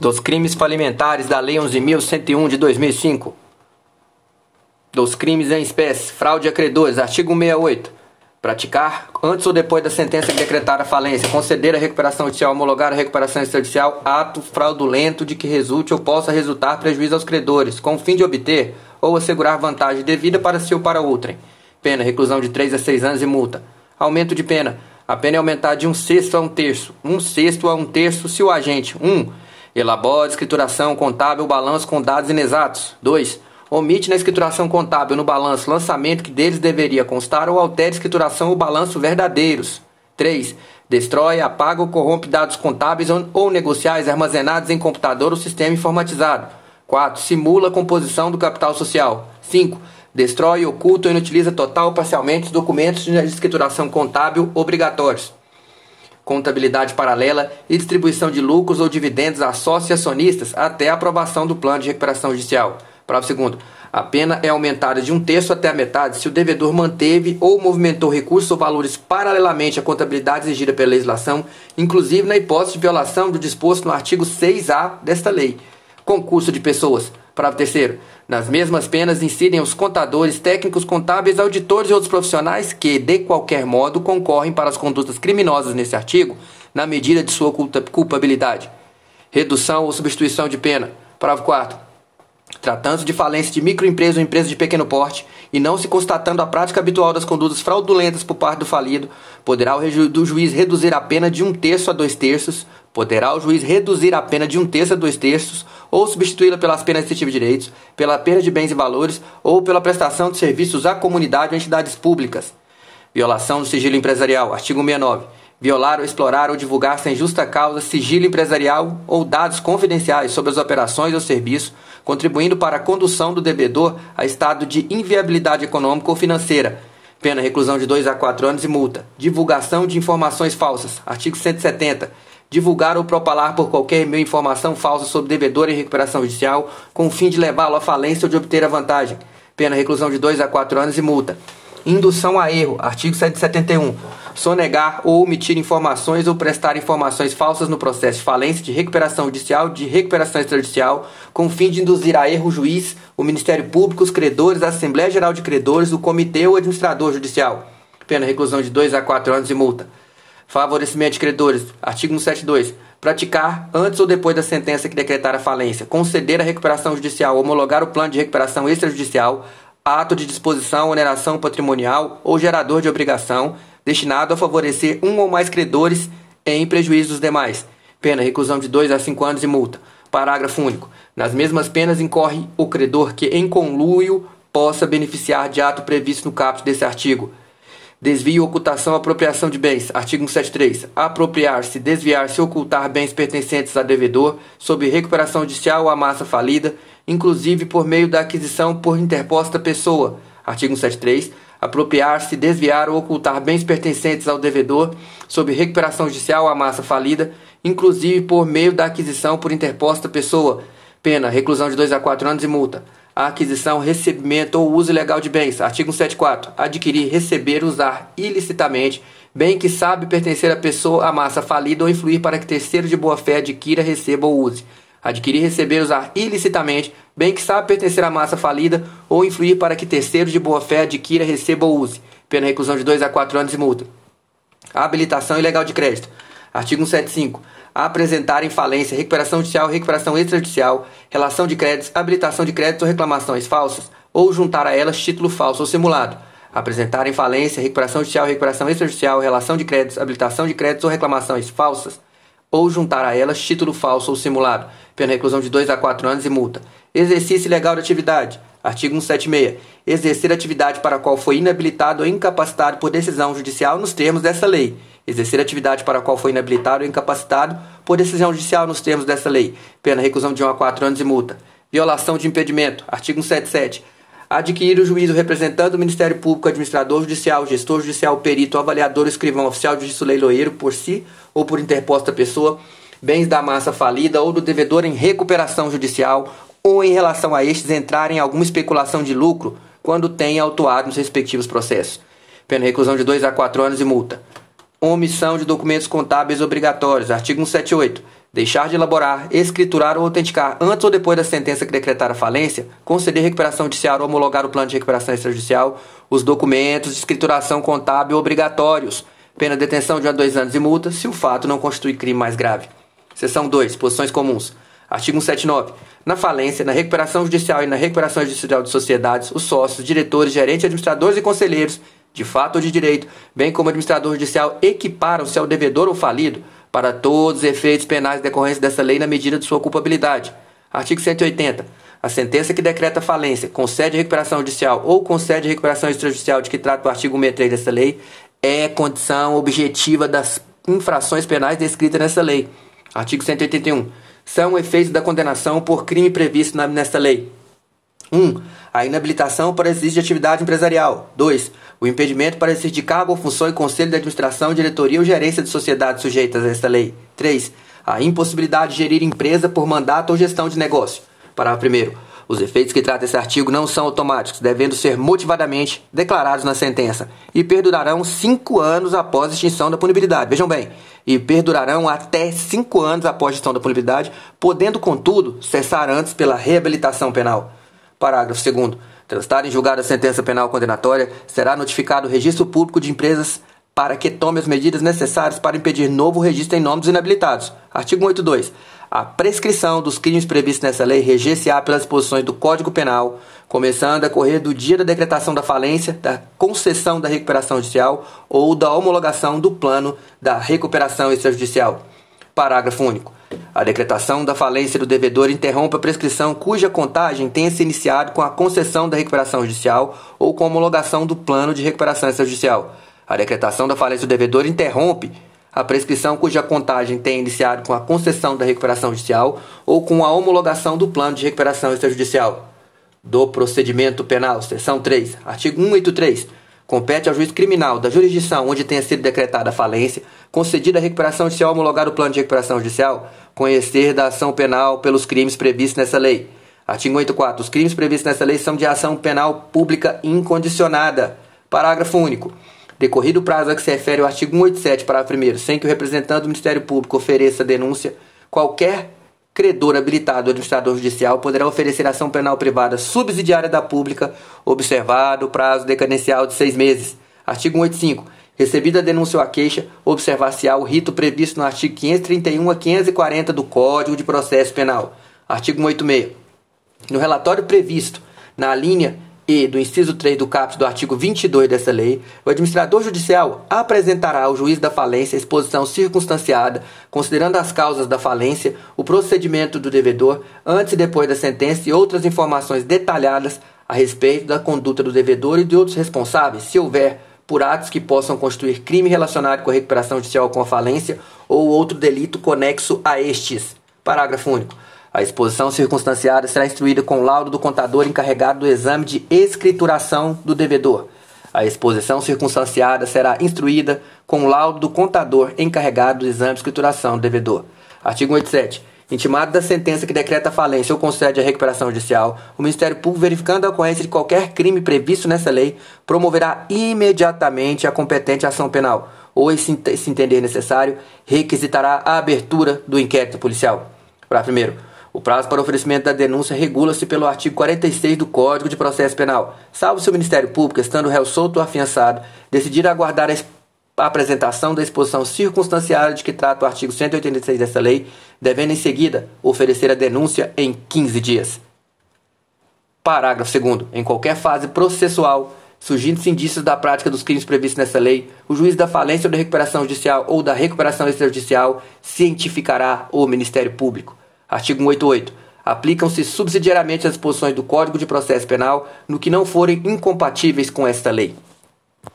dos crimes falimentares da Lei 11.101 de 2005, dos crimes em espécie, fraude a credores, artigo 68. Praticar, antes ou depois da sentença que decretar a falência, conceder a recuperação judicial, homologar a recuperação extrajudicial, ato fraudulento de que resulte ou possa resultar prejuízo aos credores, com o fim de obter ou assegurar vantagem devida para si ou para outrem. Pena, reclusão de 3 a 6 anos e multa. Aumento de pena. A pena é aumentar de um sexto a um terço. Um sexto a um terço se o agente 1. Um, elabora escrituração contábil balanço com dados inexatos. 2 omite na escrituração contábil no balanço lançamento que deles deveria constar ou altere escrituração ou balanço verdadeiros. 3. Destrói, apaga ou corrompe dados contábeis ou negociais armazenados em computador ou sistema informatizado. 4. Simula a composição do capital social. 5. Destrói, oculta ou inutiliza total ou parcialmente os documentos de escrituração contábil obrigatórios. Contabilidade paralela e distribuição de lucros ou dividendos a sócios e acionistas até a aprovação do plano de recuperação judicial. Parágrafo segundo. A pena é aumentada de um terço até a metade se o devedor manteve ou movimentou recursos ou valores paralelamente à contabilidade exigida pela legislação, inclusive na hipótese de violação do disposto no artigo 6A desta lei. Concurso de pessoas. Parágrafo terceiro. Nas mesmas penas incidem os contadores, técnicos contábeis, auditores e outros profissionais que, de qualquer modo, concorrem para as condutas criminosas nesse artigo, na medida de sua culpabilidade. Redução ou substituição de pena. Parágrafo 4 Tratando-se de falência de microempresa ou empresa de pequeno porte e não se constatando a prática habitual das condutas fraudulentas por parte do falido, poderá o do juiz reduzir a pena de um terço a dois terços, poderá o juiz reduzir a pena de um terço a dois terços ou substituí-la pelas penas restritivas de direitos, pela perda de bens e valores ou pela prestação de serviços à comunidade ou entidades públicas. Violação do sigilo empresarial, artigo 69 violar ou explorar ou divulgar sem justa causa sigilo empresarial ou dados confidenciais sobre as operações ou serviços, contribuindo para a condução do devedor a estado de inviabilidade econômica ou financeira. Pena reclusão de 2 a 4 anos e multa. Divulgação de informações falsas. Artigo 170. Divulgar ou propalar por qualquer meio informação falsa sobre devedor em recuperação judicial, com o fim de levá-lo à falência ou de obter a vantagem. Pena reclusão de 2 a 4 anos e multa. Indução a erro. Artigo 171 sonegar ou omitir informações ou prestar informações falsas no processo de falência, de recuperação judicial, de recuperação extrajudicial, com o fim de induzir a erro o juiz, o Ministério Público, os credores, a Assembleia Geral de Credores, o Comitê ou administrador judicial. Pena reclusão de 2 a 4 anos e multa. Favorecimento de credores. Artigo 172. Praticar, antes ou depois da sentença que decretar a falência, conceder a recuperação judicial, homologar o plano de recuperação extrajudicial, ato de disposição, oneração patrimonial ou gerador de obrigação, destinado a favorecer um ou mais credores em prejuízo dos demais. Pena, reclusão de 2 a 5 anos e multa. Parágrafo único. Nas mesmas penas incorre o credor que, em conluio, possa beneficiar de ato previsto no caput desse artigo. Desvio, ocultação, apropriação de bens. Artigo 173. Apropriar-se, desviar-se, ocultar bens pertencentes a devedor, sob recuperação judicial ou a massa falida, inclusive por meio da aquisição por interposta pessoa. Artigo 173 apropriar-se, desviar ou ocultar bens pertencentes ao devedor sob recuperação judicial à massa falida, inclusive por meio da aquisição por interposta pessoa. Pena, reclusão de 2 a 4 anos e multa. A aquisição, recebimento ou uso ilegal de bens. Artigo 174. Adquirir, receber, usar ilicitamente bem que sabe pertencer à pessoa, à massa falida ou influir para que terceiro de boa fé adquira, receba ou use adquirir, receber, usar ilicitamente, bem que sabe pertencer à massa falida ou influir para que terceiros de boa fé adquira, receba ou use. Pena reclusão de 2 a 4 anos e multa. habilitação ilegal de crédito. Artigo 175. Apresentar em falência, recuperação judicial, recuperação extrajudicial, relação de créditos, habilitação de créditos ou reclamações falsas, ou juntar a elas título falso ou simulado. Apresentar em falência, recuperação judicial, recuperação extrajudicial, relação de créditos, habilitação de créditos ou reclamações falsas, ou juntar a elas título falso ou simulado, pena reclusão de 2 a 4 anos e multa. Exercício ilegal de atividade. Artigo 176. Exercer atividade para a qual foi inabilitado ou incapacitado por decisão judicial nos termos dessa lei. Exercer atividade para a qual foi inabilitado ou incapacitado por decisão judicial nos termos dessa lei. Pena reclusão de 1 a 4 anos e multa. Violação de impedimento. Artigo 177 adquirir o juízo representando o Ministério Público, administrador judicial, gestor judicial, perito, avaliador, escrivão, oficial de justiça leiloeiro por si ou por interposta pessoa, bens da massa falida ou do devedor em recuperação judicial ou em relação a estes entrarem em alguma especulação de lucro quando tenha autuado nos respectivos processos. Pena reclusão de 2 a 4 anos e multa. Omissão de documentos contábeis obrigatórios. Artigo 178 deixar de elaborar, escriturar ou autenticar antes ou depois da sentença que decretar a falência, conceder recuperação judicial ou homologar o plano de recuperação extrajudicial, os documentos de escrituração contábil obrigatórios, pena de detenção de 1 a 2 anos e multa, se o fato não constitui crime mais grave. Seção 2. Posições comuns. Artigo 179. Na falência, na recuperação judicial e na recuperação judicial de sociedades, os sócios, diretores, gerentes, administradores e conselheiros, de fato ou de direito, bem como administrador judicial, equiparam-se ao devedor ou falido para todos os efeitos penais decorrentes dessa lei na medida de sua culpabilidade. Artigo 180. A sentença que decreta falência, concede recuperação judicial ou concede recuperação extrajudicial de que trata o artigo 63 dessa lei é condição objetiva das infrações penais descritas nessa lei. Artigo 181. São efeitos da condenação por crime previsto nesta lei. 1. Um, a inabilitação para exercício de atividade empresarial. 2. O impedimento para exercício de cargo ou função em conselho de administração, diretoria ou gerência de sociedades sujeitas a esta lei. 3. A impossibilidade de gerir empresa por mandato ou gestão de negócio. Parágrafo 1. Os efeitos que trata esse artigo não são automáticos, devendo ser motivadamente declarados na sentença e perdurarão cinco anos após a extinção da punibilidade. Vejam bem, e perdurarão até cinco anos após a extinção da punibilidade, podendo, contudo, cessar antes pela reabilitação penal. Parágrafo 2. Transtar em julgada a sentença penal condenatória, será notificado o registro público de empresas para que tome as medidas necessárias para impedir novo registro em nome dos inabilitados. Artigo 182. A prescrição dos crimes previstos nessa lei reger-se-á pelas disposições do Código Penal, começando a correr do dia da decretação da falência, da concessão da recuperação judicial ou da homologação do plano da recuperação extrajudicial. Parágrafo único. A decretação da falência do devedor interrompe a prescrição cuja contagem tenha se iniciado com a concessão da recuperação judicial ou com a homologação do plano de recuperação extrajudicial. A decretação da falência do devedor interrompe a prescrição cuja contagem tenha iniciado com a concessão da recuperação judicial ou com a homologação do plano de recuperação extrajudicial. Do procedimento penal, seção 3, artigo 183 Compete ao juiz criminal da jurisdição onde tenha sido decretada a falência, concedida a recuperação judicial homologar o plano de recuperação judicial, conhecer da ação penal pelos crimes previstos nessa lei. Artigo 84. Os crimes previstos nessa lei são de ação penal pública incondicionada. Parágrafo único. Decorrido o prazo a que se refere o artigo 187, parágrafo 1 sem que o representante do Ministério Público ofereça denúncia, qualquer credor habilitado administrador judicial poderá oferecer ação penal privada subsidiária da pública, observado o prazo decadencial de seis meses. Artigo 185. Recebida a denúncia ou a queixa, observar-se-á o rito previsto no artigo 531 a 540 do Código de Processo Penal. Artigo 186. No relatório previsto na linha e do inciso 3 do caput do artigo 22 dessa lei, o administrador judicial apresentará ao juiz da falência a exposição circunstanciada, considerando as causas da falência, o procedimento do devedor, antes e depois da sentença e outras informações detalhadas a respeito da conduta do devedor e de outros responsáveis, se houver, por atos que possam constituir crime relacionado com a recuperação judicial com a falência ou outro delito conexo a estes. Parágrafo único. A exposição circunstanciada será instruída com o laudo do contador encarregado do exame de escrituração do devedor. A exposição circunstanciada será instruída com o laudo do contador encarregado do exame de escrituração do devedor. Artigo 87. Intimado da sentença que decreta a falência ou concede a recuperação judicial, o Ministério Público, verificando a ocorrência de qualquer crime previsto nessa lei, promoverá imediatamente a competente ação penal, ou, se entender necessário, requisitará a abertura do inquérito policial. Para primeiro, o prazo para oferecimento da denúncia regula-se pelo artigo 46 do Código de Processo Penal, salvo se o Ministério Público, estando o réu solto ou afiançado, decidir aguardar a apresentação da exposição circunstanciada de que trata o artigo 186 dessa lei, devendo em seguida oferecer a denúncia em 15 dias. Parágrafo 2. Em qualquer fase processual, surgindo-se indícios da prática dos crimes previstos nessa lei, o juiz da falência ou da recuperação judicial ou da recuperação extrajudicial cientificará o Ministério Público. Artigo 188. Aplicam-se subsidiariamente as disposições do Código de Processo Penal no que não forem incompatíveis com esta lei.